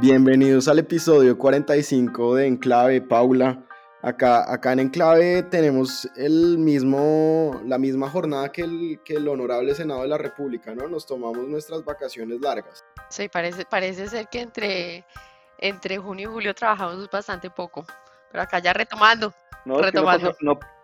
Bienvenidos al episodio 45 de Enclave, Paula. Acá, acá en Enclave tenemos el mismo, la misma jornada que el, que el Honorable Senado de la República, ¿no? Nos tomamos nuestras vacaciones largas. Sí, parece, parece ser que entre, entre junio y julio trabajamos bastante poco, pero acá ya retomando. No, retomando. no, no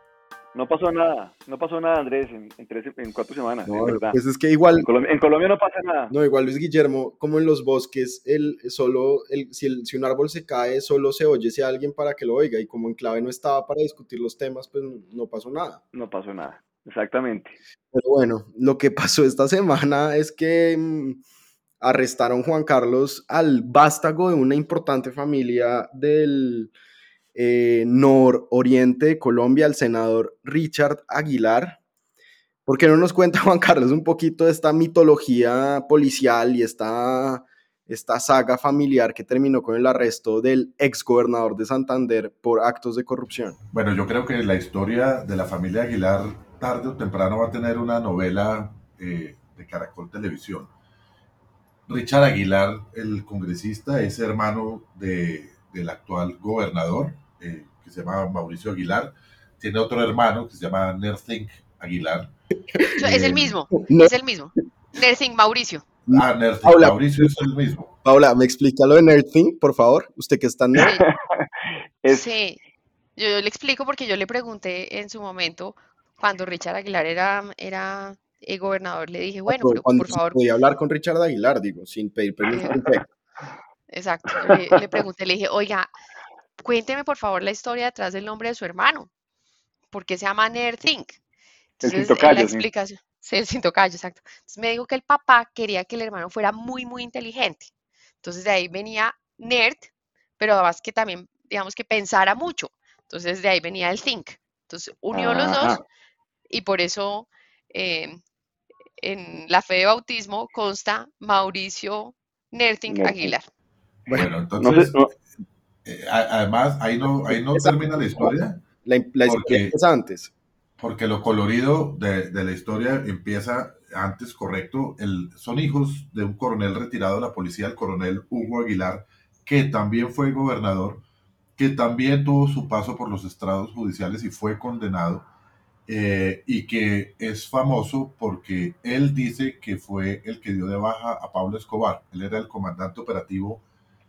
pasó nada, no pasó nada, Andrés, en, en, cuatro semanas, no, verdad. Pues es que igual... En Colombia, no pasa nada. No, igual Luis Guillermo, como en los bosques, el, solo, el, si, el, si un árbol se cae, solo se oye si alguien para que lo oiga, y como en clave no estaba para discutir los temas, pues no pasó nada. No pasó nada, exactamente. Pero bueno, lo que pasó esta semana es que mm, arrestaron Juan Carlos al vástago de una importante familia del eh, nororiente de Colombia, el senador Richard Aguilar. ¿Por qué no nos cuenta Juan Carlos un poquito de esta mitología policial y esta, esta saga familiar que terminó con el arresto del ex gobernador de Santander por actos de corrupción? Bueno, yo creo que la historia de la familia Aguilar tarde o temprano va a tener una novela eh, de Caracol Televisión. Richard Aguilar, el congresista, es hermano de, del actual gobernador eh, que se llama Mauricio Aguilar. Tiene otro hermano que se llama Nerthing Aguilar. Es el eh, mismo, es el mismo. Nerthing Mauricio. Ah, Nerthing Mauricio es el mismo. Paula, ¿me explica lo de Nerthing, por favor? Usted que está en sí. sí, yo, le explico porque yo le pregunté en su momento, cuando Richard Aguilar era, era el gobernador, le dije, bueno, pero, por favor. Podía hablar con Richard Aguilar, digo, sin pedir permiso. Eh, exacto, le, le, pregunté, le dije, oiga, cuénteme por favor la historia detrás del nombre de su hermano. ¿Por qué se llama Nerthink? Entonces, el la explicación, sí. el cintocayo, exacto. Entonces me dijo que el papá quería que el hermano fuera muy, muy inteligente. Entonces de ahí venía nerd, pero además que también, digamos que pensara mucho. Entonces de ahí venía el think. Entonces unió los dos y por eso eh, en la fe de bautismo consta Mauricio Nerthink Aguilar. Bueno, entonces, eh, además, ahí no, ahí no termina la historia. La, la porque, empieza antes. Porque lo colorido de, de, la historia empieza antes, correcto. El, son hijos de un coronel retirado de la policía, el coronel Hugo Aguilar, que también fue gobernador, que también tuvo su paso por los estrados judiciales y fue condenado. Eh, y que es famoso porque él dice que fue el que dio de baja a Pablo Escobar. Él era el comandante operativo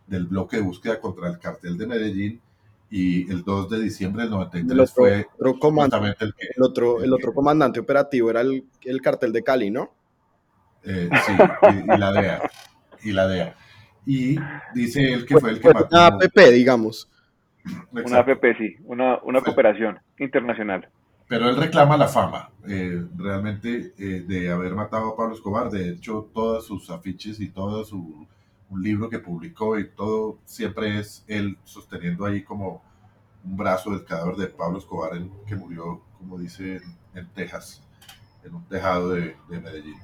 del bloque de búsqueda contra el cartel de Medellín y el 2 de diciembre del 93 fue otro comandante, el, el, otro, el otro comandante operativo era el, el cartel de Cali, ¿no? Eh, sí, y, la DEA. Y la DEA. Y dice él que fue, el que mató. Una APP, digamos. Una APP, sí, una, una cooperación internacional. Pero él reclama la fama, eh, realmente, eh, de haber matado a Pablo Escobar. De hecho, todos sus afiches y todo su un libro que publicó y todo siempre es él sosteniendo ahí como un brazo del cadáver de Pablo Escobar que murió, como dice, en, Texas, en un tejado de, Medellín.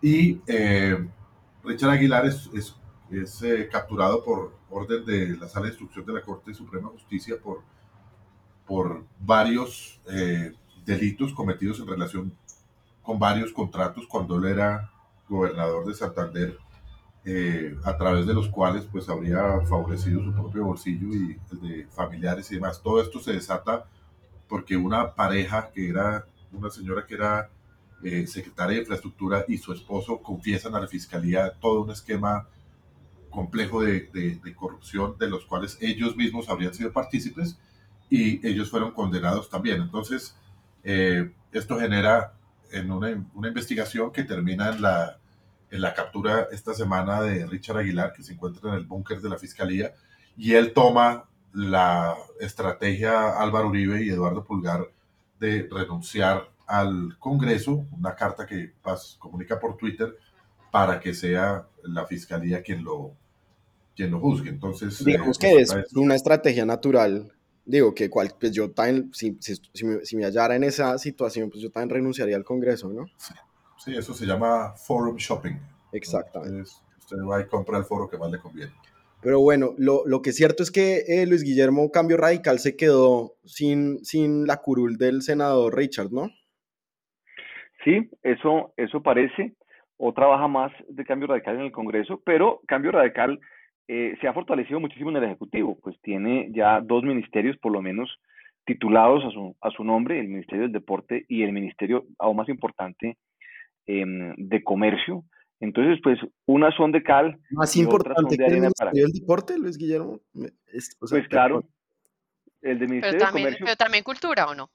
Y eh, Richard Aguilar es, es, eh, capturado por orden de la Sala de Instrucción de la Corte de Suprema Justicia por, por varios eh, delitos cometidos en relación con varios contratos cuando él era gobernador de Santander eh, a través de los cuales pues habría favorecido su propio bolsillo y el de familiares y demás. Todo esto se desata porque una pareja que era una señora que era eh, secretaria de infraestructura y su esposo confiesan a la fiscalía todo un esquema complejo de, de, corrupción de los cuales ellos mismos habrían sido partícipes y ellos fueron condenados también. Entonces, eh, esto genera en una, una investigación que termina en la en la captura esta semana de Richard Aguilar, que se encuentra en el búnker de la Fiscalía, y él toma la estrategia Álvaro Uribe y Eduardo Pulgar de renunciar al Congreso, una carta que comunica por Twitter, para que sea la fiscalía quien lo, quien lo juzgue. Entonces, digamos que es una estrategia natural. Digo que cual, pues yo también, si, si, me, si, me, hallara en esa situación, pues yo también renunciaría al Congreso, ¿no? Sí, eso se llama forum shopping. Exactamente. usted va y compra el foro que más le conviene. Pero bueno, lo, lo que es cierto es que eh, Luis Guillermo Cambio Radical se quedó sin, sin la curul del senador Richard, ¿no? Sí, eso, eso parece, o trabaja más de Cambio Radical en el Congreso, pero Cambio Radical eh, se ha fortalecido muchísimo en el Ejecutivo, pues tiene ya dos ministerios por lo menos titulados a su, a su nombre, el Ministerio del Deporte y el Ministerio, aún más importante, em, de Comercio. Entonces, pues, unas son de cal. Más importante que el Ministerio del Deporte, Luis Guillermo. pues claro, el de Ministerio pero también, de Comercio. Pero también cultura, ¿o no?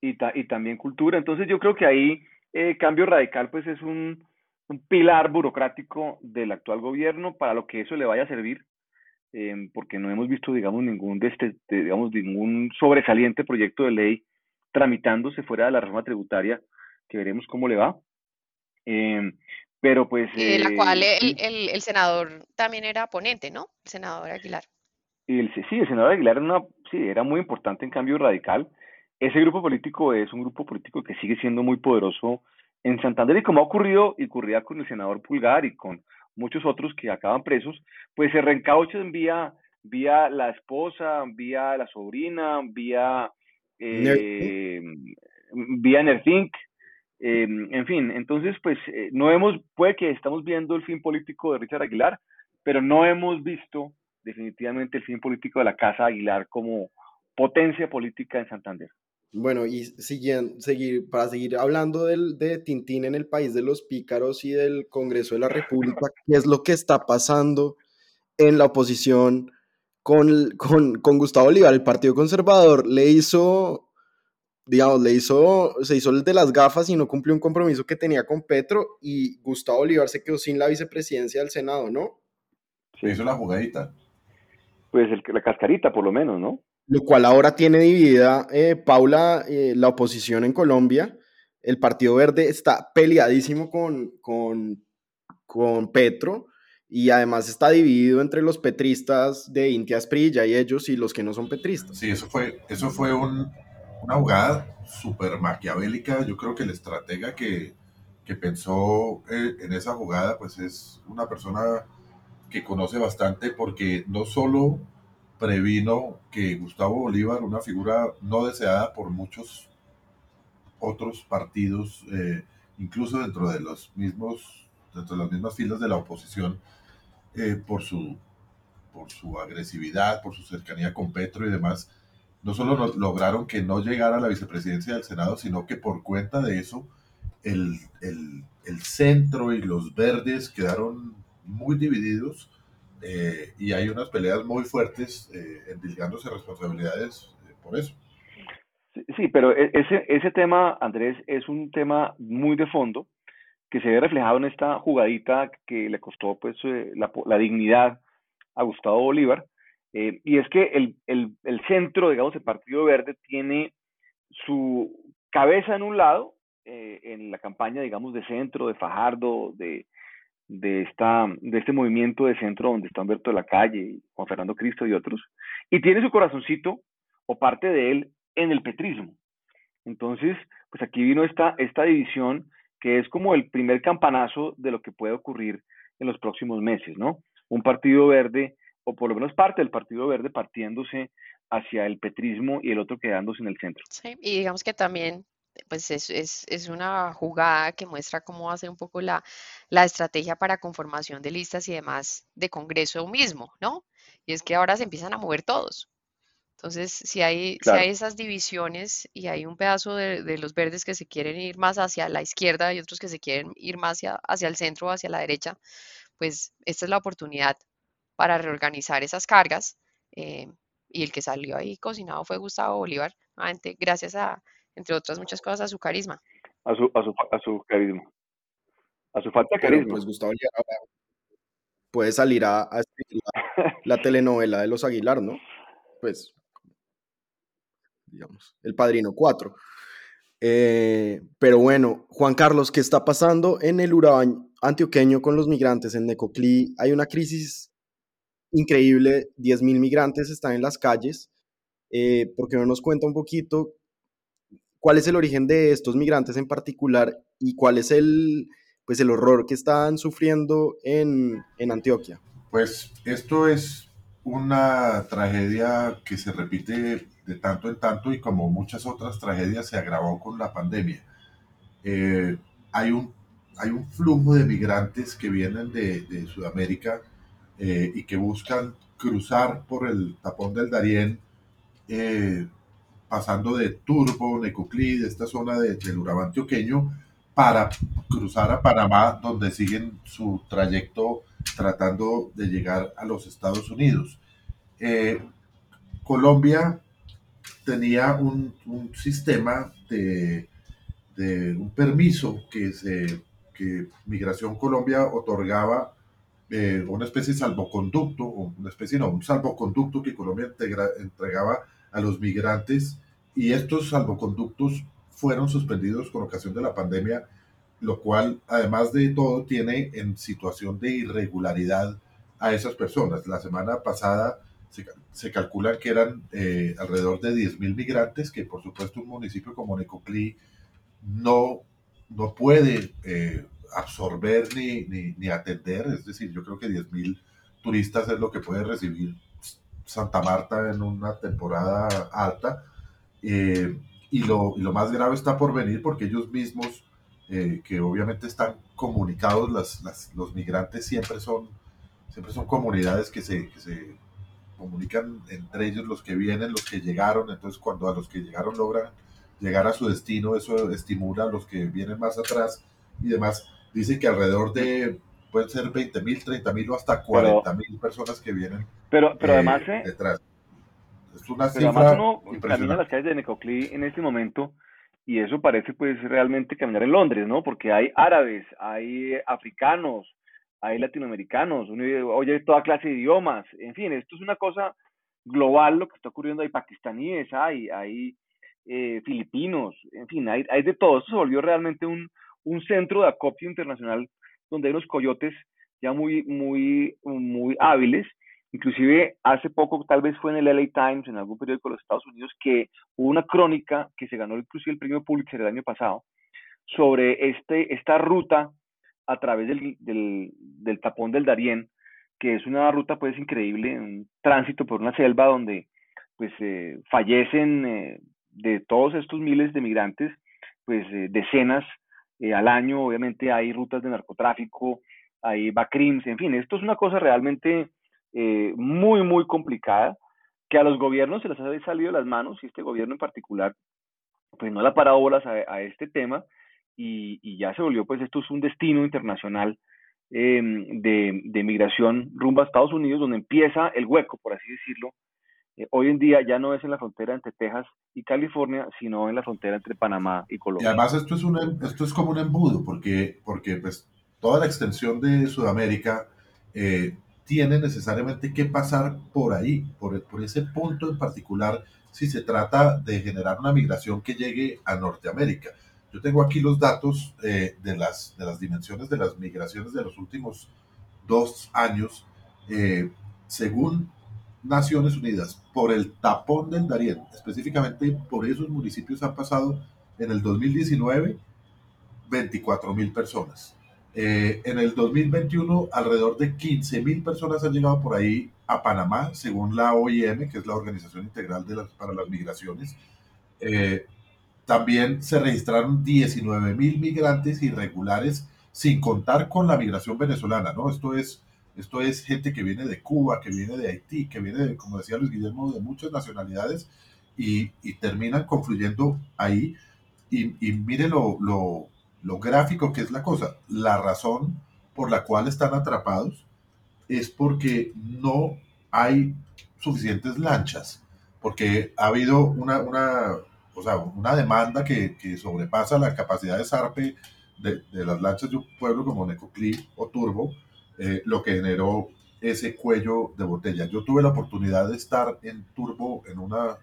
Y, y también cultura. Entonces, yo creo que ahí eh, Cambio Radical, pues, es un, un pilar burocrático del actual gobierno para lo que eso le vaya a servir, eh, porque no hemos visto, digamos, ningún, de este, digamos, ningún sobresaliente proyecto de ley tramitándose fuera de la reforma tributaria, que veremos cómo le va. Eh, pero pues... de la cual eh, el, el, el, senador también era ponente, ¿no? El senador Aguilar. El, sí, el senador Aguilar era, una, sí, era muy importante en cambio radical. Ese grupo político es un grupo político que sigue siendo muy poderoso en Santander y como ha ocurrido y ocurría con el senador Pulgar y con muchos otros que acaban presos, pues se reencauchan vía, vía la esposa, vía la sobrina, vía, eh, vía Nerthink, eh, en fin, entonces pues eh, no hemos, puede que estamos viendo el fin político de Richard Aguilar, pero no hemos visto definitivamente el fin político de la Casa Aguilar como potencia política en Santander. Bueno, y siguen, seguir, para seguir hablando del, de Tintín en el país de los pícaros y del Congreso de la República, ¿qué es lo que está pasando en la oposición con, con, con Gustavo Olivar? El Partido Conservador le hizo, digamos, le hizo, se hizo el de las gafas y no cumplió un compromiso que tenía con Petro y Gustavo Olivar se quedó sin la vicepresidencia del Senado, ¿no? Se hizo la jugadita. Pues el, la cascarita, por lo menos, ¿no? lo cual ahora tiene dividida, eh, Paula, eh, la oposición en Colombia. El Partido Verde está peleadísimo con, con, con, Petro y además está dividido entre los petristas de Intia Asprilla y ellos y los que no son petristas. Sí, eso fue, eso fue un, una jugada súper maquiavélica. Yo creo que el estratega que, que pensó eh, en esa jugada pues es una persona que conoce bastante porque no solo previno que Gustavo Bolívar, una figura no deseada por muchos otros partidos, eh, incluso dentro de los mismos, dentro de las mismas filas de la oposición, eh, por su por su agresividad, por su cercanía con Petro y demás, no solo lograron que no llegara a la vicepresidencia del Senado, sino que por cuenta de eso el, el, el centro y los verdes quedaron muy divididos eh, y hay unas peleas muy fuertes eh, endilgándose responsabilidades eh, por eso. Sí, pero e, ese, ese tema, Andrés, es un tema muy de fondo que se ve reflejado en esta jugadita que le costó pues eh, la, la, dignidad a Gustavo Bolívar. Eh, y es que el, el, centro, digamos, el Partido Verde tiene su cabeza en un lado, eh, en la campaña, digamos, de centro, de Fajardo, de, de, esta, de este movimiento de centro donde está Humberto de la Calle, Juan Fernando Cristo y otros, y tiene su corazoncito o parte de él en el petrismo. Entonces, pues aquí vino esta, esta división que es como el primer campanazo de lo que puede ocurrir en los próximos meses, ¿no? Un partido verde, o por lo menos parte del partido verde, partiéndose hacia el petrismo y el otro quedándose en el centro. Sí, y digamos que también pues es, es, es, una jugada que muestra cómo va a ser un poco la, la, estrategia para conformación de listas y demás de Congreso mismo, ¿no? Y es que ahora se empiezan a mover todos. Entonces, si hay, claro. si hay esas divisiones y hay un pedazo de, de, los verdes que se quieren ir más hacia la izquierda y otros que se quieren ir más hacia, hacia el centro o hacia la derecha, pues esta es la oportunidad para reorganizar esas cargas. Eh, y el que salió ahí cocinado fue Gustavo Bolívar, nuevamente gracias a, entre otras muchas cosas, a su carisma. A su, a su, a su carisma. A su falta de carisma. Pero, pues Gustavo puede salir a, a la, la, telenovela de los Aguilar, ¿no? Pues, digamos, El Padrino 4. Eh, pero bueno, Juan Carlos, ¿qué está pasando en el Urabá, antioqueño con los migrantes. En Necoclí hay una crisis increíble, 10.000 migrantes están en las calles. Eh, ¿Por qué no nos cuenta un poquito cuál es el origen de estos migrantes en particular y cuál es el, pues, el horror que están sufriendo en, en Antioquia? Pues esto es una tragedia que se repite de tanto en tanto y como muchas otras tragedias se agravó con la pandemia. Eh, hay, un, hay un flujo de migrantes que vienen de, de Sudamérica eh, y que buscan cruzar por el tapón del Darién, eh, pasando de Turbo, Necoclí, de esta zona de, del Urabá antioqueño, para cruzar a Panamá, donde siguen su trayecto tratando de llegar a los Estados Unidos. Eh, Colombia tenía un, sistema de, de, un permiso que, se, que Migración Colombia otorgaba eh, una especie de salvoconducto, una especie, no, un salvoconducto que Colombia integra, entregaba a los migrantes y estos salvoconductos fueron suspendidos con ocasión de la pandemia, lo cual, además de todo, tiene en situación de irregularidad a esas personas. La semana pasada se, se calcula que eran eh, alrededor de 10.000 migrantes, que por supuesto un municipio como Necoclí no, no puede eh, absorber ni, ni, ni, atender. Es decir, yo creo que 10.000 turistas es lo que puede recibir Santa Marta en una temporada alta. Eh, y, lo, y, lo, más grave está por venir porque ellos mismos, eh, que obviamente están comunicados, las, las, los migrantes siempre son, siempre son comunidades que se, que se comunican entre ellos, los que vienen, los que llegaron. Entonces, cuando a los que llegaron logran llegar a su destino, eso estimula a los que vienen más atrás y demás dice que alrededor de, pueden ser 20 mil, 30 mil o hasta 40 mil personas que vienen pero, pero además, eh, detrás. Es una pero cifra además uno camina las calles de Necoclí en este momento y eso parece pues realmente caminar en Londres, ¿no? Porque hay árabes, hay africanos, hay latinoamericanos, uno oye toda clase de idiomas, en fin, esto es una cosa global lo que está ocurriendo, hay pakistaníes, hay, hay eh, filipinos, en fin, hay, hay de todo, esto se volvió realmente un, un centro de acopio internacional donde hay unos coyotes ya muy, muy, muy hábiles. Inclusive hace poco, tal vez fue en el LA Times, en algún periódico de los Estados Unidos, que hubo una crónica que se ganó inclusive el premio Pulitzer el año pasado sobre este, esta ruta a través del, del, tapón del Darién, que es una ruta pues increíble, un tránsito por una selva donde pues eh, fallecen eh, de todos estos miles de migrantes, pues eh, decenas eh, al año, obviamente hay rutas de narcotráfico, hay bacrims, en fin, esto es una cosa realmente eh, muy, muy complicada que a los gobiernos se les ha salido de las manos y este gobierno en particular pues no le ha parado bolas a, a este tema y, y, ya se volvió pues esto es un destino internacional eh, de, de migración rumbo a Estados Unidos donde empieza el hueco, por así decirlo, eh, hoy en día ya no es en la frontera entre Texas y California, sino en la frontera entre Panamá y Colombia. Y además esto es, un, esto es como un embudo, porque, porque pues, toda la extensión de Sudamérica eh, tiene necesariamente que pasar por ahí, por, por ese punto en particular, si se trata de generar una migración que llegue a Norteamérica. Yo tengo aquí los datos eh, de, las, de las dimensiones de las migraciones de los últimos dos años. Eh, según Naciones Unidas por el tapón del Darién, específicamente por esos municipios han pasado en el 2019 24 mil personas. Eh, en el 2021 alrededor de 15 mil personas han llegado por ahí a Panamá, según la OIM, que es la Organización Integral de las, para las Migraciones. Eh, también se registraron 19 mil migrantes irregulares, sin contar con la migración venezolana, ¿no? Esto es esto es gente que viene de Cuba, que viene de Haití, que viene, de, como decía Luis Guillermo, de muchas nacionalidades y, terminan confluyendo ahí. Y, y mire lo, lo, lo gráfico que es la cosa. La razón por la cual están atrapados es porque no hay suficientes lanchas, porque ha habido una, una, o sea, una demanda que, que, sobrepasa la capacidad de zarpe de, de, las lanchas de un pueblo como Necoclí o Turbo, eh, lo que generó ese cuello de botella. Yo tuve la oportunidad de estar en Turbo en una,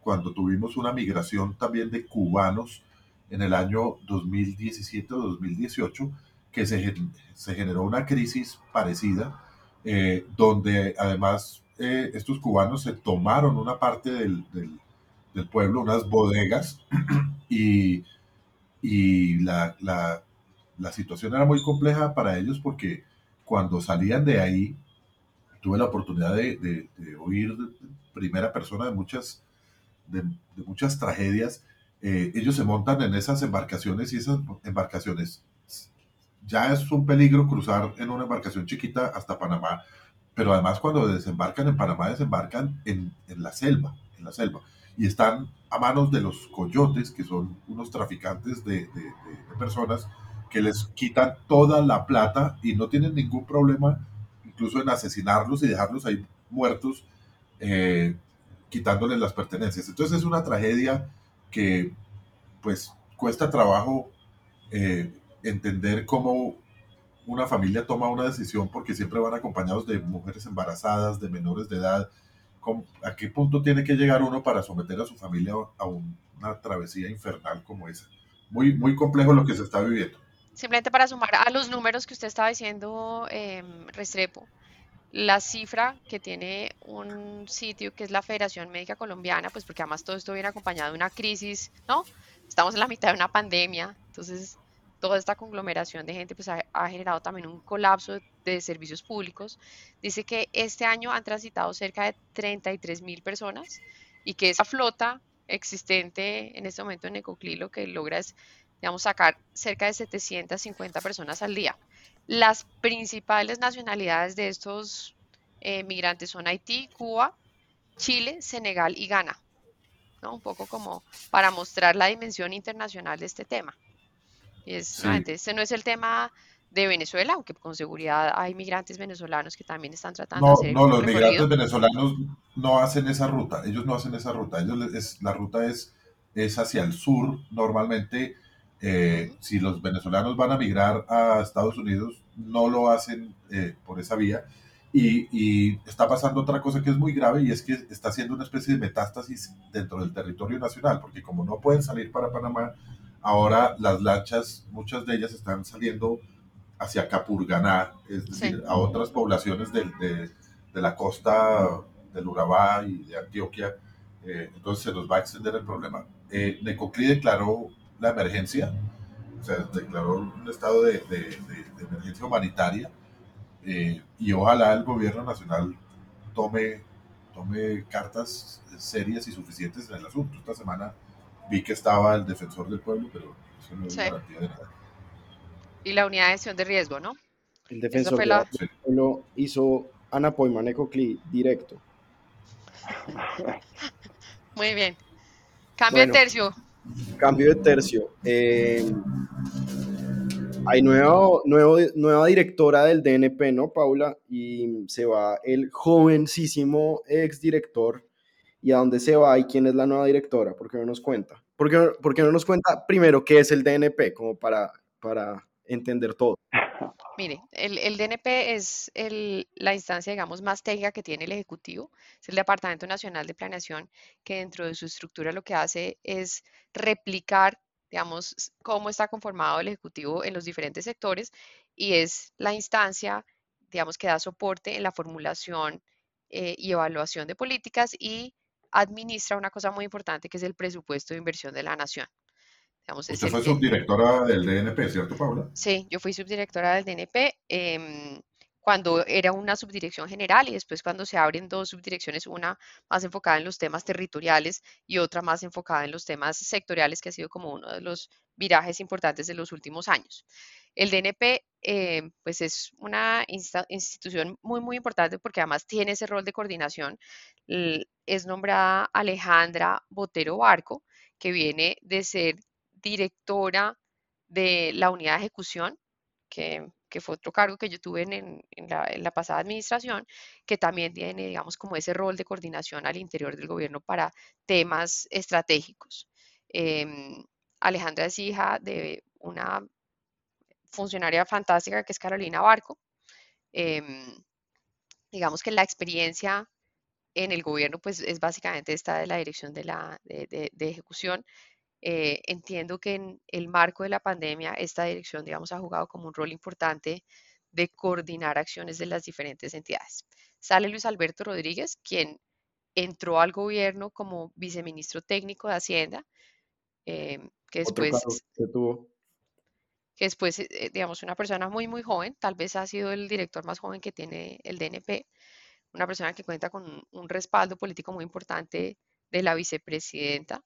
cuando tuvimos una migración también de cubanos en el año 2017 o 2018 que se, se generó una crisis parecida, eh, donde además eh, estos cubanos se tomaron una parte del, del, pueblo, unas bodegas, y, y la, la, situación era muy compleja para ellos porque cuando salían de ahí, tuve la oportunidad de, de, de oír primera persona de muchas, de, de muchas tragedias. Eh, ellos se montan en esas embarcaciones y esas embarcaciones ya es un peligro cruzar en una embarcación chiquita hasta Panamá, pero además cuando desembarcan en Panamá desembarcan en, en la selva, en la selva, y están a manos de los coyotes, que son unos traficantes de, de, de personas que les quitan toda la plata y no tienen ningún problema incluso en asesinarlos y dejarlos ahí muertos, eh, quitándoles las pertenencias. Entonces es una tragedia que pues cuesta trabajo eh, entender cómo una familia toma una decisión porque siempre van acompañados de mujeres embarazadas, de menores de edad. ¿A qué punto tiene que llegar uno para someter a su familia a una travesía infernal como esa? Muy, muy complejo lo que se está viviendo. Simplemente para sumar a los números que usted estaba diciendo, eh, Restrepo, la cifra que tiene un sitio que es la Federación Médica Colombiana, pues porque además todo esto viene acompañado de una crisis, ¿no? Estamos en la mitad de una pandemia, entonces toda esta conglomeración de gente pues ha, generado también un colapso de, de, servicios públicos. Dice que este año han transitado cerca de 33 mil personas y que esa flota existente en este momento en Ecoclí lo que logra es, digamos, sacar cerca de 750 personas al día. Las principales nacionalidades de estos eh, migrantes son Haití, Cuba, Chile, Senegal y Ghana. ¿no? Un poco como para mostrar la dimensión internacional de este tema. Y es, sí. este no es el tema de Venezuela, aunque con seguridad hay migrantes venezolanos que también están tratando no, de hacer No, los recorrido. migrantes venezolanos no hacen esa ruta, ellos no hacen esa ruta, ellos es, la ruta es, es hacia el sur normalmente. Eh, si los venezolanos van a migrar a Estados Unidos, no lo hacen eh, por esa vía. Y, y, está pasando otra cosa que es muy grave y es que está haciendo una especie de metástasis dentro del territorio nacional, porque como no pueden salir para Panamá, ahora las lanchas, muchas de ellas están saliendo hacia Capurganá, es decir, sí. a otras poblaciones de, de, de, la costa del Urabá y de Antioquia. Eh, entonces se nos va a extender el problema. Eh, Necoclí declaró la emergencia, o sea, declaró un estado de, de emergencia humanitaria eh, y ojalá el gobierno nacional tome, tome cartas serias y suficientes en el asunto. Esta semana vi que estaba el defensor del pueblo, pero eso no es sí. garantía de nada. Y la unidad de gestión de riesgo, ¿no? El defensor la... del pueblo hizo Ana Poimaneco Cli directo. Muy bien. Cambio bueno, de tercio. Cambio de tercio. Eh, hay nuevo, nuevo, nueva directora del DNP, ¿no, Paula? Y se va el jovencísimo exdirector. ¿Y a dónde se va y quién es la nueva directora? ¿Por qué no nos cuenta? ¿Por qué, no nos cuenta primero qué es el DNP? Como para, para entender todo. Mire, el, DNP es el, la instancia, digamos, más técnica que tiene el Ejecutivo. Es el Departamento Nacional de Planeación, que dentro de su estructura lo que hace es replicar digamos, cómo está conformado el Ejecutivo en los diferentes sectores y es la instancia, digamos, que da soporte en la formulación eh, y evaluación de políticas y administra una cosa muy importante que es el presupuesto de inversión de la nación. Digamos, Usted fue subdirectora del DNP, ¿cierto, Paula? Sí, yo fui subdirectora del DNP. Eh, cuando era una subdirección general y después cuando se abren dos subdirecciones, una más enfocada en los temas territoriales y otra más enfocada en los temas sectoriales, que ha sido como uno de los virajes importantes de los últimos años. El DNP eh, pues es una institución muy, muy importante porque además tiene ese rol de coordinación. Es nombrada Alejandra Botero Barco, que viene de ser directora de la unidad de ejecución, que que fue otro cargo que yo tuve en, en, la, pasada administración, que también tiene, digamos, como ese rol de coordinación al interior del gobierno para temas estratégicos. Eh, Alejandra es hija de una funcionaria fantástica que es Carolina Barco. Eh, digamos que la experiencia en el gobierno pues es básicamente esta de la dirección de la de, de ejecución Eh, entiendo que en el marco de la pandemia esta dirección, digamos, ha jugado como un rol importante de coordinar acciones de las diferentes entidades. Sale Luis Alberto Rodríguez, quien entró al gobierno como viceministro técnico de Hacienda, eh, que después, que tuvo. que después, eh, digamos, una persona muy, muy joven, tal vez ha sido el director más joven que tiene el DNP, una persona que cuenta con un respaldo político muy importante de la vicepresidenta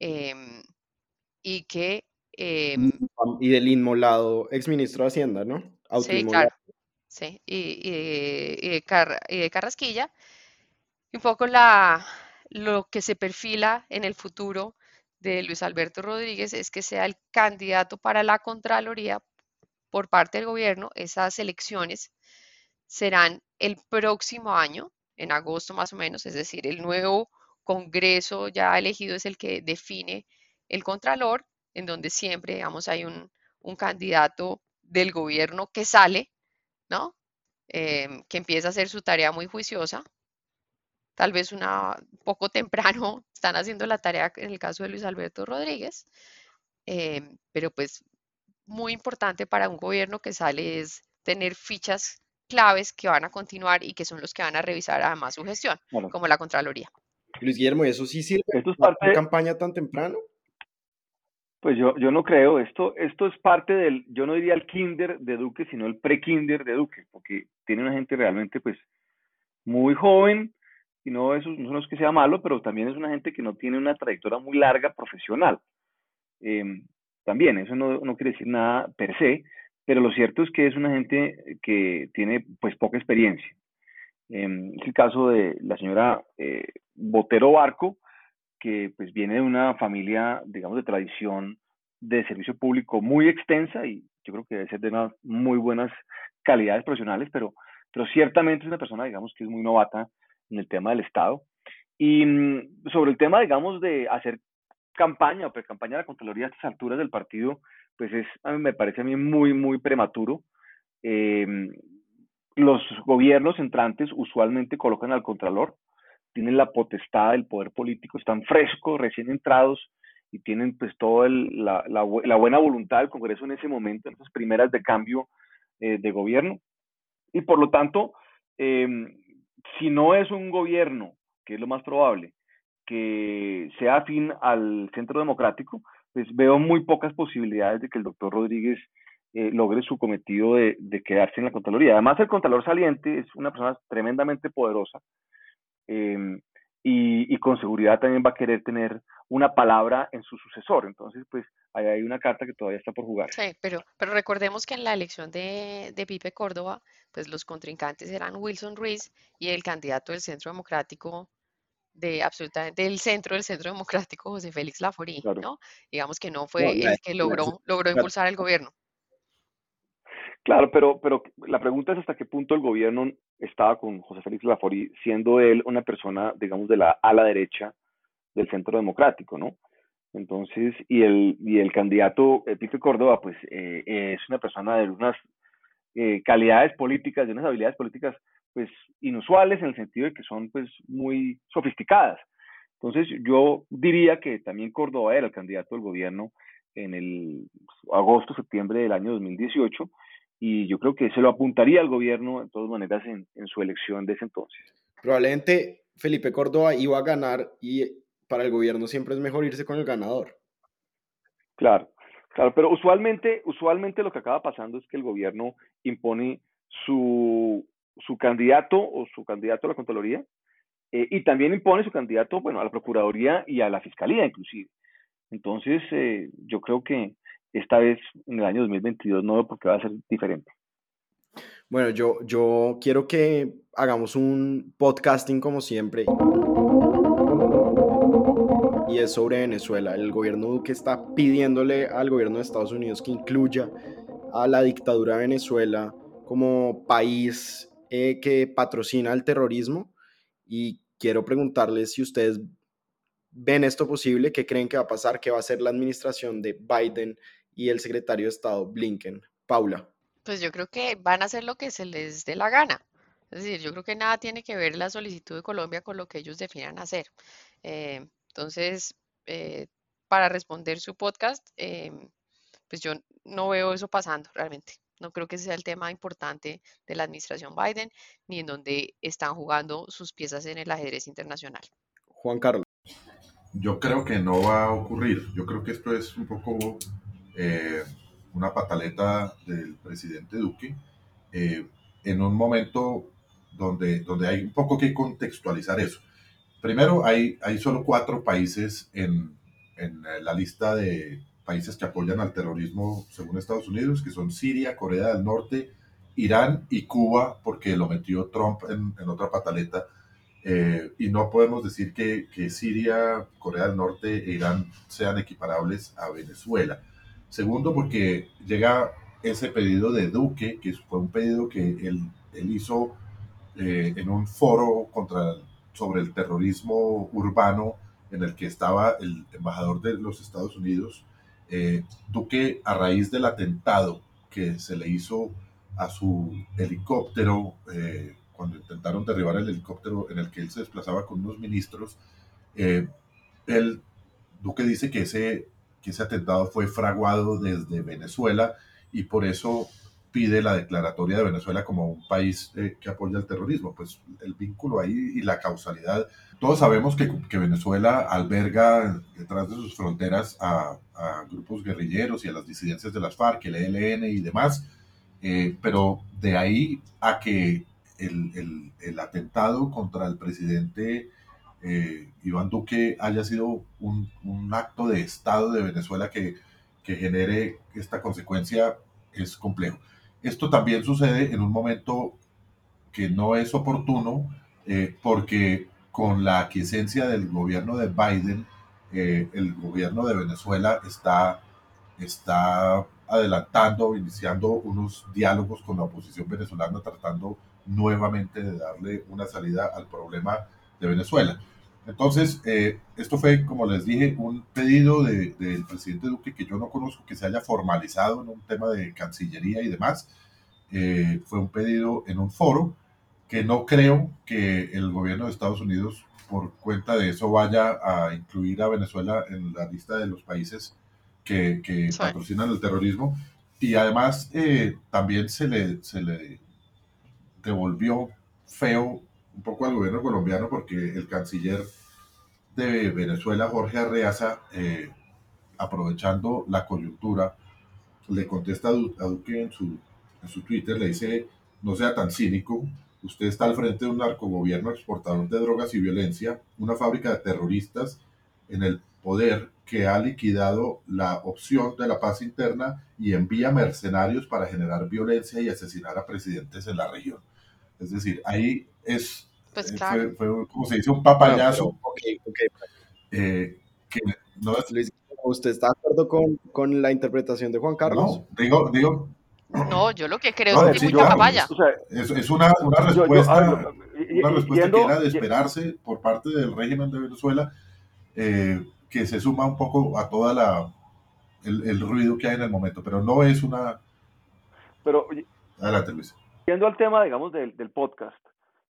em, y que... Em, y del inmolado exministro de Hacienda, ¿no? Sí, claro. Sí, y, de, Carrasquilla. Un poco la, lo que se perfila en el futuro de Luis Alberto Rodríguez es que sea el candidato para la Contraloría por parte del gobierno. Esas elecciones serán el próximo año, en agosto más o menos, es decir, el nuevo Congreso ya elegido es el que define el Contralor, en donde siempre, digamos, hay un, candidato del gobierno que sale, ¿no? Em, que empieza a hacer su tarea muy juiciosa. Tal vez una poco temprano están haciendo la tarea en el caso de Luis Alberto Rodríguez, em, pero pues muy importante para un gobierno que sale es tener fichas claves que van a continuar y que son los que van a revisar además su gestión, como la Contraloría. Luis Guillermo, ¿y eso sí sirve esto es parte de campaña tan temprano? Pues yo, yo no creo, esto, esto es parte del, yo no diría el kinder de Duque, sino el pre-kinder de Duque, porque tiene una gente realmente pues muy joven, y no, eso, no es que sea malo, pero también es una gente que no tiene una trayectoria muy larga profesional. Em, también, eso no, no quiere decir nada per se, pero lo cierto es que es una gente que tiene pues poca experiencia. Eh, es el caso de la señora eh, Botero Barco, que pues viene de una familia, digamos, de tradición de servicio público muy extensa y yo creo que debe ser de unas muy buenas calidades profesionales, pero, pero ciertamente es una persona, digamos, que es muy novata en el tema del Estado. Y mm, sobre el tema, digamos, de hacer campaña o pre-campaña de la Contraloría a estas alturas del partido, pues es, a mí me parece a mí muy, muy prematuro. Em, los gobiernos entrantes usualmente colocan al Contralor, tienen la potestad del poder político, están frescos, recién entrados y tienen pues toda la, la, buena voluntad del Congreso en ese momento, en esas primeras de cambio eh, de gobierno. Y por lo tanto, em, si no es un gobierno, que es lo más probable, que sea afín al centro democrático, pues veo muy pocas posibilidades de que el doctor Rodríguez eh, logre su cometido de, quedarse en la Contraloría. Además, el Contralor saliente es una persona tremendamente poderosa em, y, con seguridad también va a querer tener una palabra en su sucesor. Entonces, pues ahí hay una carta que todavía está por jugar. Sí, pero, pero recordemos que en la elección de, de Pipe Córdoba, pues los contrincantes eran Wilson Ruiz y el candidato del Centro Democrático de absolutamente el centro del centro democrático José Félix Laforí, ¿no? Digamos que no fue el que logró, logró impulsar el gobierno. Claro, pero, pero la pregunta es hasta qué punto el gobierno estaba con José Félix Laforí, siendo él una persona, digamos, de la ala derecha del centro democrático, ¿no? Entonces, y el, y el candidato Pipe Córdoba, pues eh, es una persona de unas eh, calidades políticas, de unas habilidades políticas pues inusuales en el sentido de que son pues muy sofisticadas. Entonces yo diría que también Córdoba era el candidato del gobierno en el agosto, septiembre del año 2018 y yo creo que se lo apuntaría al gobierno de todas maneras en, en su elección de ese entonces. Probablemente Felipe Córdoba iba a ganar y para el gobierno siempre es mejor irse con el ganador. Claro, claro, pero usualmente, usualmente lo que acaba pasando es que el gobierno impone su su candidato o su candidato a la Contraloría eh, y también impone su candidato, bueno, a la Procuraduría y a la Fiscalía inclusive. Entonces, eh, yo creo que esta vez, en el año 2022, no veo por qué va a ser diferente. Bueno, yo, yo quiero que hagamos un podcasting como siempre. Y es sobre Venezuela. El gobierno Duque está pidiéndole al gobierno de Estados Unidos que incluya a la dictadura de Venezuela como país eh, que patrocina el terrorismo y quiero preguntarles si ustedes ven esto posible, qué creen que va a pasar, qué va a hacer la administración de Biden y el secretario de Estado Blinken. Paula. Pues yo creo que van a hacer lo que se les dé la gana. Es decir, yo creo que nada tiene que ver la solicitud de Colombia con lo que ellos definan hacer. Eh, entonces, eh, para responder su podcast, em, pues yo no veo eso pasando realmente. No creo que ese sea el tema importante de la administración Biden, ni en donde están jugando sus piezas en el ajedrez internacional. Juan Carlos. Yo creo que no va a ocurrir. Yo creo que esto es un poco eh, una pataleta del presidente Duque eh, en un momento donde, donde hay un poco que contextualizar eso. Primero, hay, hay solo cuatro países en, en la lista de países que apoyan al terrorismo según Estados Unidos, que son Siria, Corea del Norte, Irán y Cuba, porque lo metió Trump en, en otra pataleta eh, y no podemos decir que, que, Siria, Corea del Norte e Irán sean equiparables a Venezuela. Segundo, porque llega ese pedido de Duque, que fue un pedido que él, él hizo eh, en un foro contra, sobre el terrorismo urbano en el que estaba el embajador de los Estados Unidos. Eh, Duque, a raíz del atentado que se le hizo a su helicóptero, eh, cuando intentaron derribar el helicóptero en el que él se desplazaba con unos ministros, eh, el Duque dice que ese, que ese atentado fue fraguado desde Venezuela y por eso pide la declaratoria de Venezuela como un país eh, que apoya el terrorismo. Pues el vínculo ahí y la causalidad. Todos sabemos que, que Venezuela alberga detrás de sus fronteras a, a, grupos guerrilleros y a las disidencias de las FARC, el ELN y demás, eh, pero de ahí a que el, el, el atentado contra el presidente eh, Iván Duque haya sido un, un, acto de Estado de Venezuela que, que genere esta consecuencia es complejo. Esto también sucede en un momento que no es oportuno eh, porque con la aquiescencia del gobierno de Biden, eh, el gobierno de Venezuela está, está adelantando, iniciando unos diálogos con la oposición venezolana, tratando nuevamente de darle una salida al problema de Venezuela. Entonces, eh, esto fue, como les dije, un pedido del de, presidente Duque que yo no conozco que se haya formalizado en un tema de Cancillería y demás. Eh, fue un pedido en un foro que no creo que el gobierno de Estados Unidos, por cuenta de eso, vaya a incluir a Venezuela en la lista de los países que, que patrocinan el terrorismo. Y además, eh, también se le, se le devolvió feo un poco al gobierno colombiano porque el canciller de Venezuela, Jorge Arreaza, eh, aprovechando la coyuntura, le contesta a Duque en su, en su Twitter, le dice, no sea tan cínico, usted está al frente de un narcogobierno exportador de drogas y violencia, una fábrica de terroristas en el poder que ha liquidado la opción de la paz interna y envía mercenarios para generar violencia y asesinar a presidentes en la región. Es decir, ahí es, pues eh, claro. fue, fue, como se dice, un papayazo. No, pero, okay, okay. Eh, que no es, Luis, ¿usted está de acuerdo con, con, la interpretación de Juan Carlos? No, digo, digo. No, yo lo que creo no, es que sí, mucha papaya. O sea, es, es, una, una respuesta, yo, yo, una respuesta yendo, que era de esperarse por parte del régimen de Venezuela, eh, que se suma un poco a toda la el, el, ruido que hay en el momento, pero no es una. Pero adelante, Luis. Yendo al tema, digamos, del, del podcast,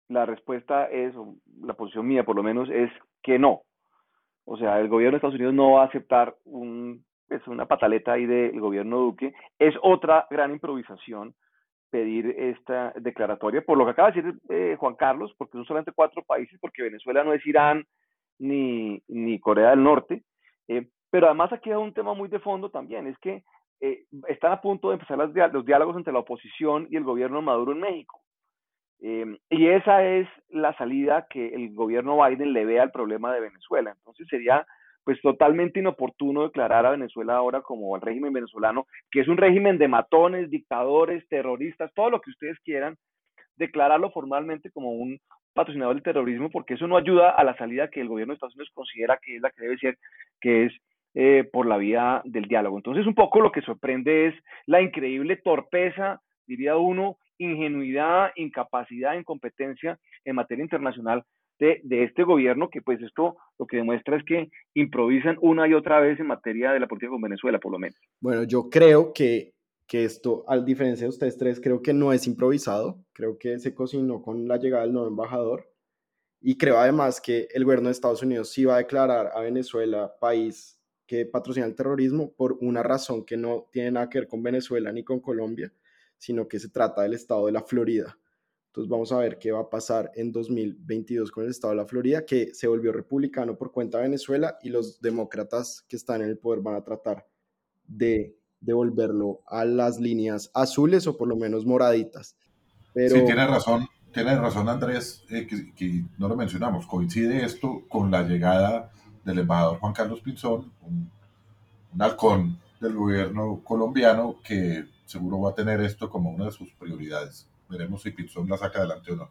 la respuesta es, o la posición mía por lo menos, es que no. O sea, el gobierno de Estados Unidos no va a aceptar un, es una pataleta ahí del gobierno Duque. Es otra gran improvisación pedir esta declaratoria, por lo que acaba de decir eh, Juan Carlos, porque son solamente cuatro países, porque Venezuela no es Irán ni, ni Corea del Norte. Eh, pero además aquí hay un tema muy de fondo también, es que eh, están a punto de empezar las, los diálogos entre la oposición y el gobierno Maduro en México. Eh, y esa es la salida que el gobierno Biden le ve al problema de Venezuela. Entonces sería pues totalmente inoportuno declarar a Venezuela ahora como el régimen venezolano, que es un régimen de matones, dictadores, terroristas, todo lo que ustedes quieran, declararlo formalmente como un patrocinador del terrorismo, porque eso no ayuda a la salida que el gobierno de Estados Unidos considera que es la que debe ser, que es eh, por la vía del diálogo. Entonces, un poco lo que sorprende es la increíble torpeza, diría uno, ingenuidad, incapacidad, incompetencia en materia internacional de, este gobierno, que pues esto lo que demuestra es que improvisan una y otra vez en materia de la política con Venezuela, por lo menos. Bueno, yo creo que, que esto, a diferencia de ustedes tres, creo que no es improvisado, creo que se cocinó con la llegada del nuevo embajador y creo además que el gobierno de Estados Unidos sí va a declarar a Venezuela país que patrocina el terrorismo por una razón que no tiene nada que ver con Venezuela ni con Colombia, sino que se trata del estado de la Florida. Entonces vamos a ver qué va a pasar en 2022 con el estado de la Florida, que se volvió republicano por cuenta de Venezuela y los demócratas que están en el poder van a tratar de devolverlo a las líneas azules o por lo menos moraditas. Pero... Sí, tiene razón, tiene razón Andrés, eh, que, no lo mencionamos, coincide esto con la llegada del embajador Juan Carlos Pinzón, un, halcón del gobierno colombiano que seguro va a tener esto como una de sus prioridades. Veremos si Pinzón la saca adelante o no.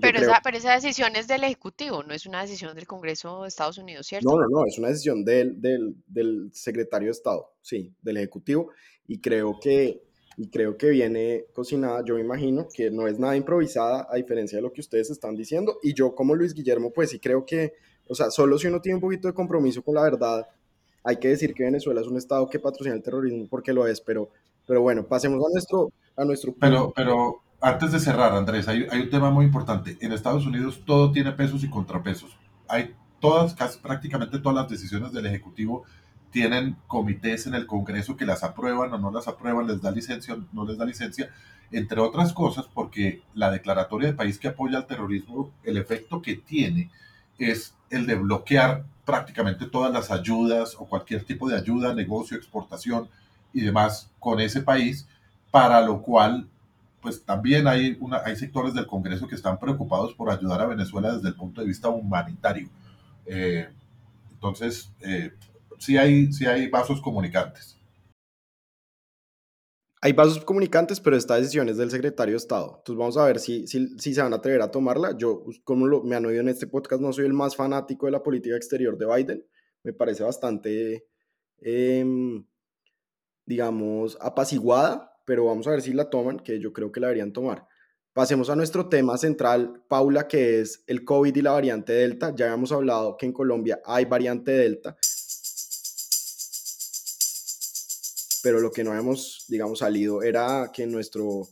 Pero, esa, pero esa decisión es del Ejecutivo, no es una decisión del Congreso de Estados Unidos, ¿cierto? No, no, no, es una decisión del, del, del secretario de Estado, sí, del Ejecutivo, y creo que y creo que viene cocinada, yo me imagino que no es nada improvisada a diferencia de lo que ustedes están diciendo y yo como Luis Guillermo pues sí creo que, o sea, solo si uno tiene un poquito de compromiso con la verdad, hay que decir que Venezuela es un estado que patrocina el terrorismo porque lo es, pero, pero bueno, pasemos a nuestro... A nuestro pero, pero antes de cerrar, Andrés, hay, hay un tema muy importante. En Estados Unidos todo tiene pesos y contrapesos. Hay todas, casi prácticamente todas las decisiones del Ejecutivo tienen comités en el Congreso que las aprueban o no las aprueban, les da licencia o no les da licencia, entre otras cosas porque la declaratoria de país que apoya al terrorismo, el efecto que tiene es el de bloquear prácticamente todas las ayudas o cualquier tipo de ayuda, negocio, exportación y demás con ese país, para lo cual pues también hay, una, hay sectores del Congreso que están preocupados por ayudar a Venezuela desde el punto de vista humanitario. Eh, entonces, eh, sí hay, hay vasos comunicantes. Hay vasos comunicantes, pero esta decisión es del secretario de Estado. Entonces vamos a ver si, si, si se van a atrever a tomarla. Yo, como lo, me han oído en este podcast, no soy el más fanático de la política exterior de Biden. Me parece bastante, em, digamos, apaciguada, pero vamos a ver si la toman, que yo creo que la deberían tomar. Pasemos a nuestro tema central, Paula, que es el COVID y la variante Delta. Ya habíamos hablado que en Colombia hay variante Delta pero lo que no hemos, digamos, salido era que nuestro,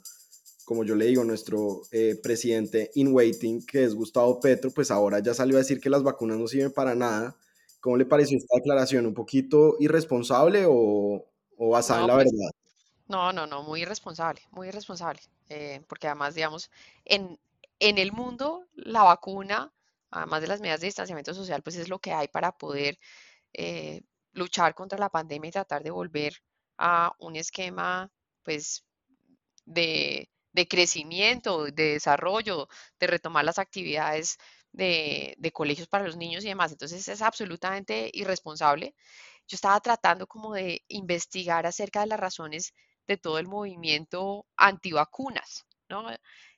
como yo le digo, nuestro eh, presidente in waiting, que es Gustavo Petro, pues ahora ya salió a decir que las vacunas no sirven para nada. ¿Cómo le pareció esta declaración? ¿Un poquito irresponsable o, o basada en la pues, verdad? No, no, no, muy irresponsable, muy irresponsable, eh, porque además, digamos, en, en el mundo la vacuna, además de las medidas de distanciamiento social, pues es lo que hay para poder eh, luchar contra la pandemia y tratar de volver a un esquema pues de, crecimiento, de desarrollo, de retomar las actividades de, colegios para los niños y demás. Entonces es absolutamente irresponsable. Yo estaba tratando como de investigar acerca de las razones de todo el movimiento antivacunas, ¿no?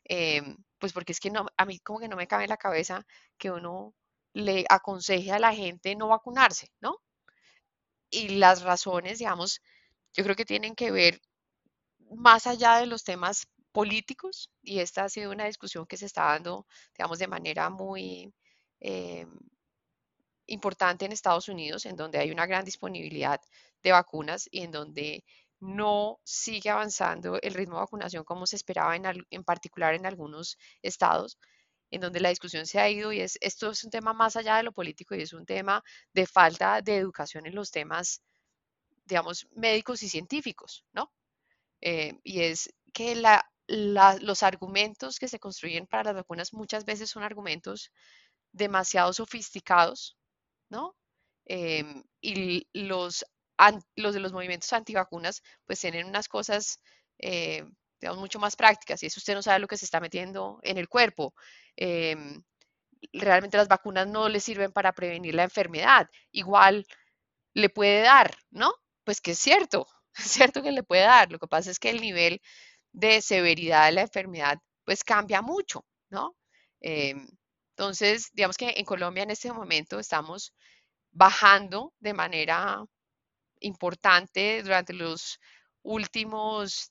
Em, pues porque es que no, a mí como que no me cabe en la cabeza que uno le aconseje a la gente no vacunarse, ¿no? Y las razones, digamos, yo creo que tienen que ver más allá de los temas políticos y esta ha sido una discusión que se está dando, digamos, de manera muy eh, importante en Estados Unidos, en donde hay una gran disponibilidad de vacunas y en donde no sigue avanzando el ritmo de vacunación como se esperaba en, en particular en algunos estados en donde la discusión se ha ido y es, esto es un tema más allá de lo político y es un tema de falta de educación en los temas digamos, médicos y científicos, ¿no? Eh, y es que los argumentos que se construyen para las vacunas muchas veces son argumentos demasiado sofisticados, ¿no? Em, y los, los de los movimientos antivacunas pues tienen unas cosas, eh, digamos, mucho más prácticas y eso usted no sabe lo que se está metiendo en el cuerpo. Em, realmente las vacunas no le sirven para prevenir la enfermedad. Igual le puede dar, ¿no? pues que es cierto, es cierto que le puede dar. Lo que pasa es que el nivel de severidad de la enfermedad pues cambia mucho, ¿no? Em, entonces, digamos que en Colombia en este momento estamos bajando de manera importante durante los últimos,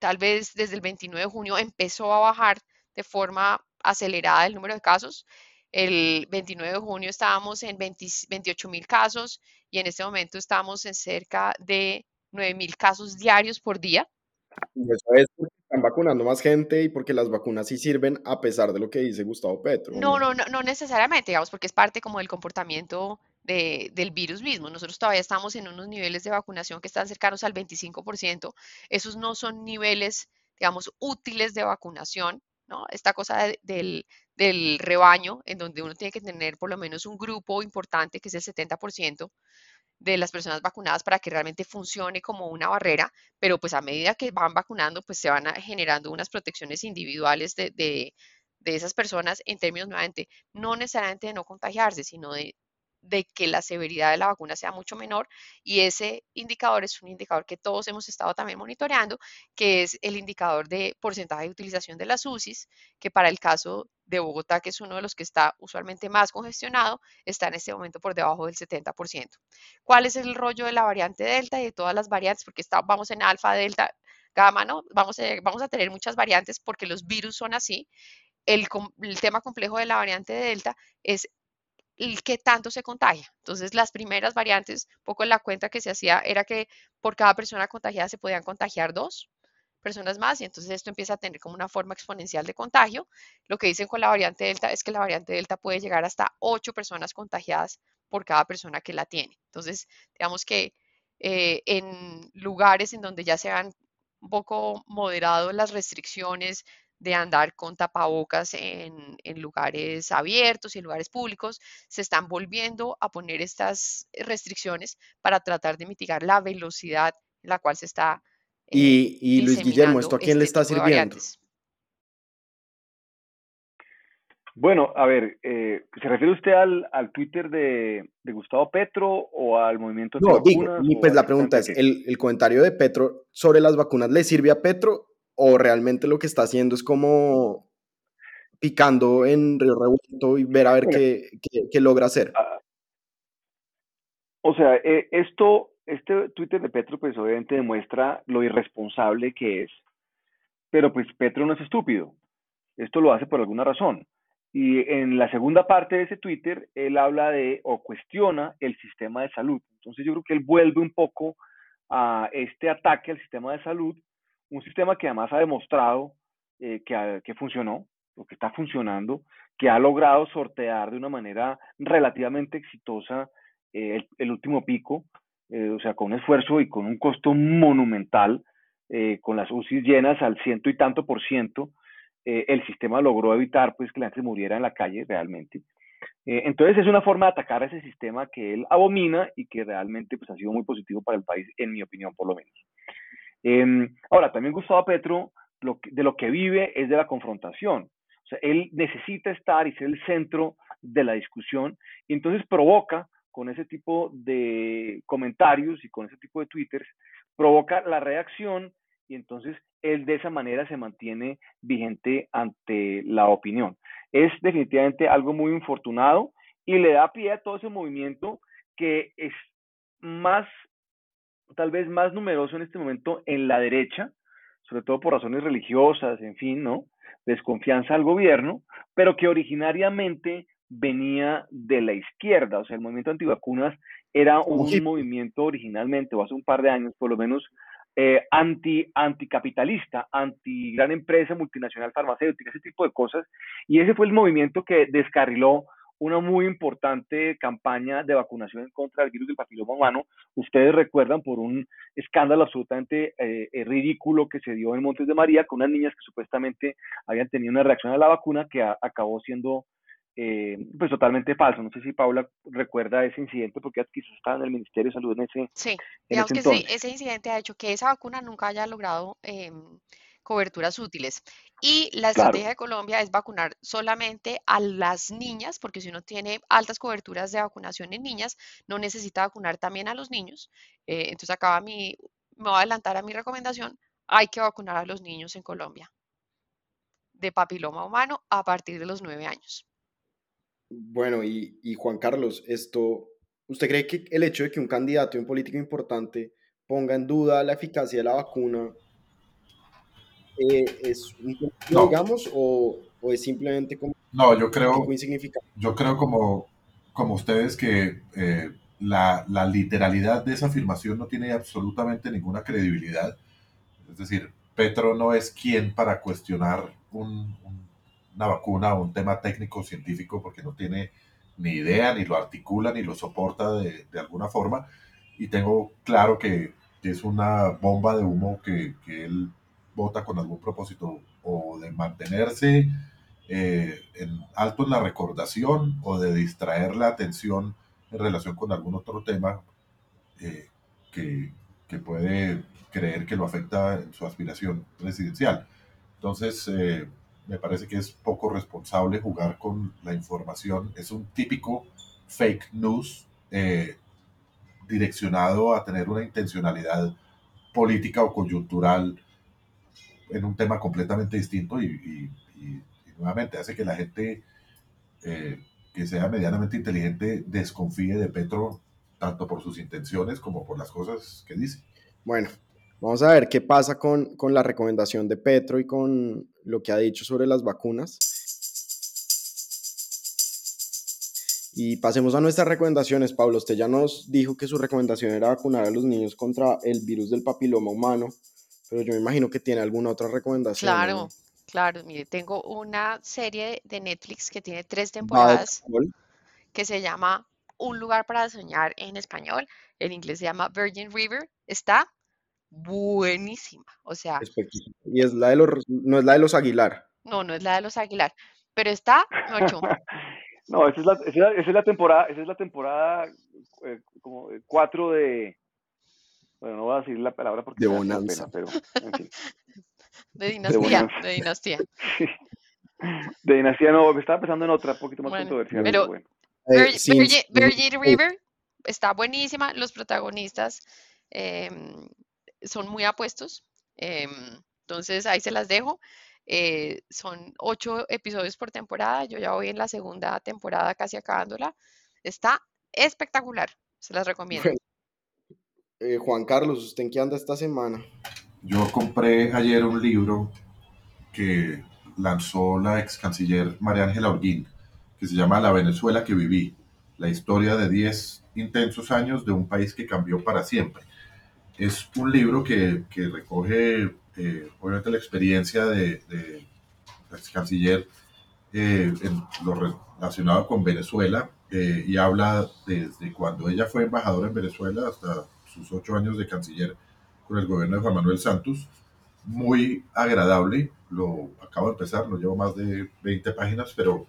tal vez desde el 29 de junio empezó a bajar de forma acelerada el número de casos el 29 de junio estábamos en 28 mil casos y en este momento estamos en cerca de 9 mil casos diarios por día. Eso es están vacunando más gente y porque las vacunas sí sirven a pesar de lo que dice Gustavo Petro. No, no, no, no necesariamente, digamos, porque es parte como del comportamiento del virus mismo. Nosotros todavía estamos en unos niveles de vacunación que están cercanos al 25%. Esos no son niveles, digamos, útiles de vacunación, ¿no? Esta cosa del, del rebaño, en donde uno tiene que tener por lo menos un grupo importante, que es el 70%, de las personas vacunadas para que realmente funcione como una barrera, pero pues a medida que van vacunando, pues se van generando unas protecciones individuales de, de, de esas personas en términos nuevamente, no necesariamente de no contagiarse, sino de de que la severidad de la vacuna sea mucho menor y ese indicador es un indicador que todos hemos estado también monitoreando, que es el indicador de porcentaje de utilización de las UCIs, que para el caso de Bogotá, que es uno de los que está usualmente más congestionado, está en este momento por debajo del 70%. ¿Cuál es el rollo de la variante Delta y de todas las variantes? Porque está, vamos en alfa, delta, gamma, ¿no? Vamos a, vamos a tener muchas variantes porque los virus son así. El, tema complejo de la variante Delta es el que tanto se contagia. Entonces, las primeras variantes, poco en la cuenta que se hacía era que por cada persona contagiada se podían contagiar dos personas más y entonces esto empieza a tener como una forma exponencial de contagio. Lo que dicen con la variante Delta es que la variante Delta puede llegar hasta ocho personas contagiadas por cada persona que la tiene. Entonces, digamos que eh, en lugares en donde ya se han un poco moderado las restricciones de andar con tapabocas en, lugares abiertos y en lugares públicos, se están volviendo a poner estas restricciones para tratar de mitigar la velocidad en la cual se está. y, y Luis Guillermo, ¿esto a quién le este está sirviendo? Bueno, a ver, eh, ¿se refiere usted al, al Twitter de, de, Gustavo Petro o al movimiento No, digo, y pues la pregunta es, ¿el, ¿el comentario de Petro sobre las vacunas le sirve a Petro o realmente lo que está haciendo es como picando en Río Revuelto y ver a ver qué, qué, logra hacer. Ah, o sea, eh, esto, este Twitter de Petro, pues obviamente demuestra lo irresponsable que es, pero pues Petro no es estúpido. Esto lo hace por alguna razón. Y en la segunda parte de ese Twitter, él habla de o cuestiona el sistema de salud. Entonces yo creo que él vuelve un poco a este ataque al sistema de salud un sistema que además ha demostrado eh, que, que funcionó, que está funcionando, que ha logrado sortear de una manera relativamente exitosa eh, el, último pico, eh, o sea, con un esfuerzo y con un costo monumental, con las UCI llenas al ciento y tanto por ciento, el sistema logró evitar pues que la gente muriera en la calle realmente. entonces es una forma de atacar a ese sistema que él abomina y que realmente pues, ha sido muy positivo para el país, en mi opinión por lo menos. Em, ahora, también Gustavo Petro de lo que vive es de la confrontación. O sea, él necesita estar y ser el centro de la discusión y entonces provoca con ese tipo de comentarios y con ese tipo de twitters, provoca la reacción y entonces él de esa manera se mantiene vigente ante la opinión. Es definitivamente algo muy infortunado y le da pie a todo ese movimiento que es más tal vez más numeroso en este momento en la derecha, sobre todo por razones religiosas, en fin, ¿no? Desconfianza al gobierno, pero que originariamente venía de la izquierda, o sea, el movimiento antivacunas era un movimiento originalmente, o hace un par de años por lo menos, eh, anti, anticapitalista, anti gran empresa multinacional farmacéutica, ese tipo de cosas, y ese fue el movimiento que descarriló una muy importante campaña de vacunación en contra del virus del papiloma humano. Ustedes recuerdan por un escándalo absolutamente eh, ridículo que se dio en Montes de María con unas niñas que supuestamente habían tenido una reacción a la vacuna que acabó siendo eh, pues totalmente falso. No sé si Paula recuerda ese incidente porque quizás estaba en el Ministerio de Salud en ese Sí, digamos que sí, ese incidente ha hecho que esa vacuna nunca haya logrado em, coberturas útiles. Y la estrategia de Colombia es vacunar solamente a las niñas, porque si uno tiene altas coberturas de vacunación en niñas, no necesita vacunar también a los niños. Eh, entonces acaba mi, me voy a adelantar a mi recomendación, hay que vacunar a los niños en Colombia de papiloma humano a partir de los nueve años. Bueno, y, y Juan Carlos, esto, ¿usted cree que el hecho de que un candidato y un político importante ponga en duda la eficacia de la vacuna eh, es un digamos, o, o, es simplemente como no, yo creo, Yo creo como, como ustedes que eh, la, la, literalidad de esa afirmación no tiene absolutamente ninguna credibilidad. Es decir, Petro no es quien para cuestionar un, una vacuna o un tema técnico científico porque no tiene ni idea, ni lo articula, ni lo soporta de, de alguna forma. Y tengo claro que, que es una bomba de humo que, que él vota con algún propósito o de mantenerse eh, en alto en la recordación o de distraer la atención en relación con algún otro tema eh, que, que, puede creer que lo afecta en su aspiración presidencial. Entonces, eh, me parece que es poco responsable jugar con la información. Es un típico fake news eh, direccionado a tener una intencionalidad política o coyuntural en un tema completamente distinto y, y, y, nuevamente hace que la gente eh, que sea medianamente inteligente desconfíe de Petro tanto por sus intenciones como por las cosas que dice. Bueno, vamos a ver qué pasa con, con la recomendación de Petro y con lo que ha dicho sobre las vacunas. Y pasemos a nuestras recomendaciones. Pablo, usted ya nos dijo que su recomendación era vacunar a los niños contra el virus del papiloma humano, pero yo me imagino que tiene alguna otra recomendación. Claro, ¿no? claro. Mire, tengo una serie de Netflix que tiene tres temporadas que se llama Un lugar para soñar en español. En inglés se llama Virgin River. Está buenísima. O sea. Y es la de los, no es la de los Aguilar. no, no es la de los Aguilar, pero está, Nacho, No, esa es la, esa es la, esa es la temporada, esa es la temporada eh, como cuatro de, bueno, no voy a decir la palabra porque De bonanza. pena, pero en fin. de dinastía, de dinastía. Sí. De dinastía no, me estaba pensando en otra, un poquito más Bueno, controversial, pero- bueno. Eh, Virgin, eh, River está buenísima. Los protagonistas em, son muy apuestos. em, entonces ahí se las dejo. Eh, son ocho episodios por temporada. Yo ya voy en la segunda temporada, casi acabándola. Está espectacular. Se las recomiendo. Bueno, eh, Juan Carlos, ¿usted en qué anda esta semana? Yo compré ayer un libro que lanzó la ex canciller María Ángela Holguín, que se llama La Venezuela que viví, la historia de 10 intensos años de un país que cambió para siempre. Es un libro que, recoge, eh, obviamente, la experiencia de, la ex canciller eh, en lo relacionado con Venezuela y habla desde cuando ella fue embajadora en Venezuela hasta sus ocho años de canciller con el gobierno de Juan Manuel Santos. Muy agradable, lo acabo de empezar, no llevo más de 20 páginas, pero,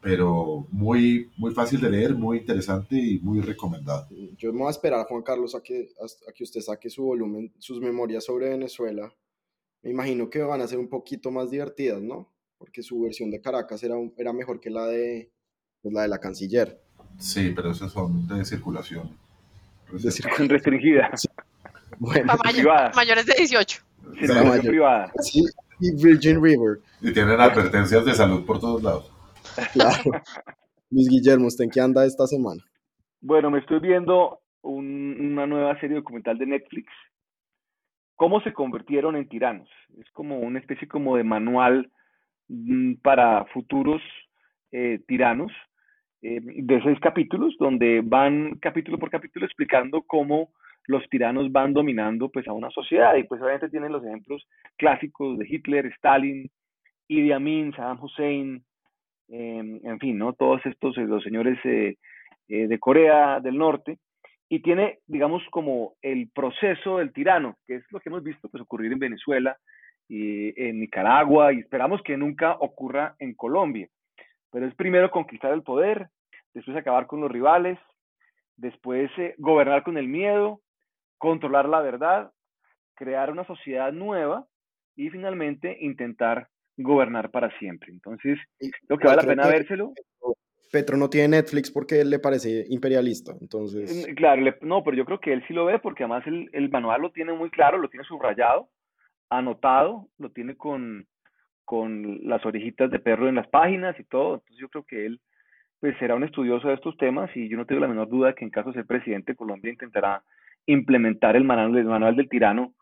pero muy, muy fácil de leer, muy interesante y muy recomendado. Yo me voy a esperar, Juan Carlos, a que, a que usted saque su volumen, sus memorias sobre Venezuela. Me imagino que van a ser un poquito más divertidas, ¿no? Porque su versión de Caracas era, era mejor que la de, pues, la de la canciller. Sí, pero esos son de circulación. Reservada. Restringida, Bueno, Pa' mayo- privada. mayores de 18. circulación mayor. privada. sí, y Virgin River, Y tienen advertencias de salud por todos lados. claro. Luis Guillermo, ¿usted en qué anda esta semana? Bueno, me estoy viendo un- una nueva serie documental de Netflix, ¿Cómo se convirtieron en tiranos? Es como una especie como de manual mm, para futuros eh, tiranos eh, de seis capítulos, donde van capítulo por capítulo explicando cómo los tiranos van dominando pues a una sociedad y pues obviamente tienen los ejemplos clásicos de Hitler, Stalin, Idi Amin, Saddam Hussein, eh, en fin, ¿no? Todos estos, eh, los señores eh, eh, de Corea del Norte, y tiene, digamos, como el proceso del tirano, que es lo que hemos visto pues, ocurrir en Venezuela y en Nicaragua, y esperamos que nunca ocurra en Colombia. Pero es primero conquistar el poder, después acabar con los rivales, después eh, gobernar con el miedo, controlar la verdad, crear una sociedad nueva y finalmente intentar gobernar para siempre. Entonces, creo que vale la pena que vérselo. Petro no tiene Netflix porque le parece imperialista, entonces... Mm, Claro, le- no, pero yo creo que él sí lo ve porque además el, el manual lo tiene muy claro, lo tiene subrayado, anotado, lo tiene con, con las orejitas de perro en las páginas y todo. Entonces yo creo que él pues será un estudioso de estos temas y yo no tengo la menor duda que en caso de ser presidente de Colombia intentará implementar el manual, el manual del tirano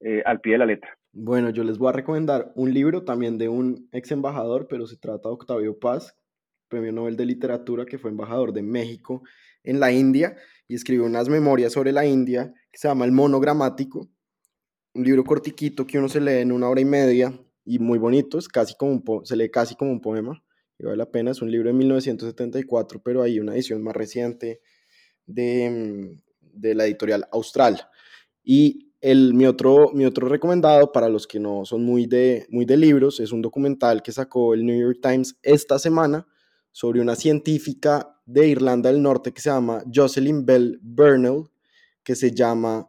eh, al pie de la letra. Bueno, yo les voy a recomendar un libro también de un ex embajador, pero se trata de Octavio Paz, premio Nobel de Literatura, que fue embajador de México en la India y escribió unas memorias sobre la India que se llama El Monogramático, un libro cortiquito que uno se lee en una hora y media y muy bonito, es casi como un se lee casi como un poema y vale la pena. Es un libro de 1974, pero hay una edición más reciente de, mm, de la editorial Austral. Y el, mi, otro, mi otro recomendado para los que no son muy de, muy de libros es un documental que sacó el New York Times esta semana sobre una científica de Irlanda del Norte que se llama Jocelyn Bell Burnell, que se llama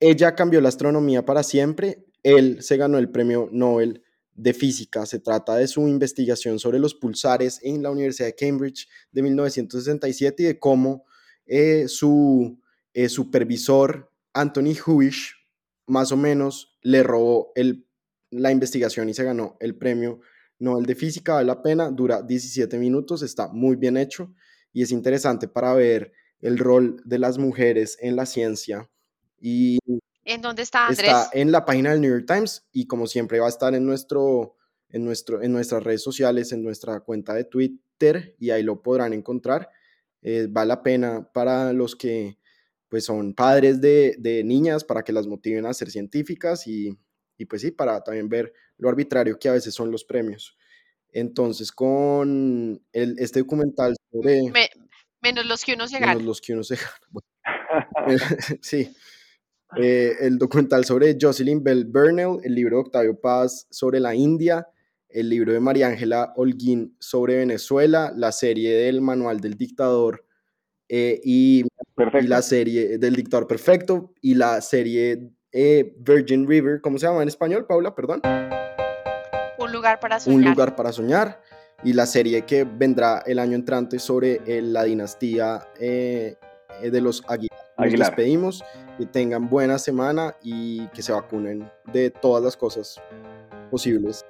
Ella cambió la astronomía para siempre, él se ganó el premio Nobel de física. Se trata de su investigación sobre los pulsares en la Universidad de Cambridge de 1967 y de cómo eh, su eh, supervisor Anthony Huish más o menos le robó el, la investigación y se ganó el premio Nobel de Física. Vale la pena, dura 17 minutos, está muy bien hecho y es interesante para ver el rol de las mujeres en la ciencia. Y ¿En dónde está Andrés? Está en la página del New York Times y como siempre va a estar en, nuestro, en, nuestro, en nuestras redes sociales, en nuestra cuenta de Twitter y ahí lo podrán encontrar. Eh, vale la pena para los que pues son padres de, de, niñas, para que las motiven a ser científicas y, y pues sí, para también ver lo arbitrario que a veces son los premios. Entonces, con el, este documental sobre... menos los que uno se gana. Menos los que uno se gana. sí, eh, el documental sobre Jocelyn Bell Burnell, el libro de Octavio Paz sobre la India, el libro de María Ángela Holguín sobre Venezuela, la serie del Manual del Dictador eh, y, y, la serie del Dictador Perfecto y la serie eh, Virgin River, ¿cómo se llama en español, Paula? Perdón. Un lugar para soñar. Un lugar para soñar. Y la serie que vendrá el año entrante sobre la dinastía de los Aguilar. Nos despedimos, que tengan buena semana y que se vacunen de todas las cosas posibles.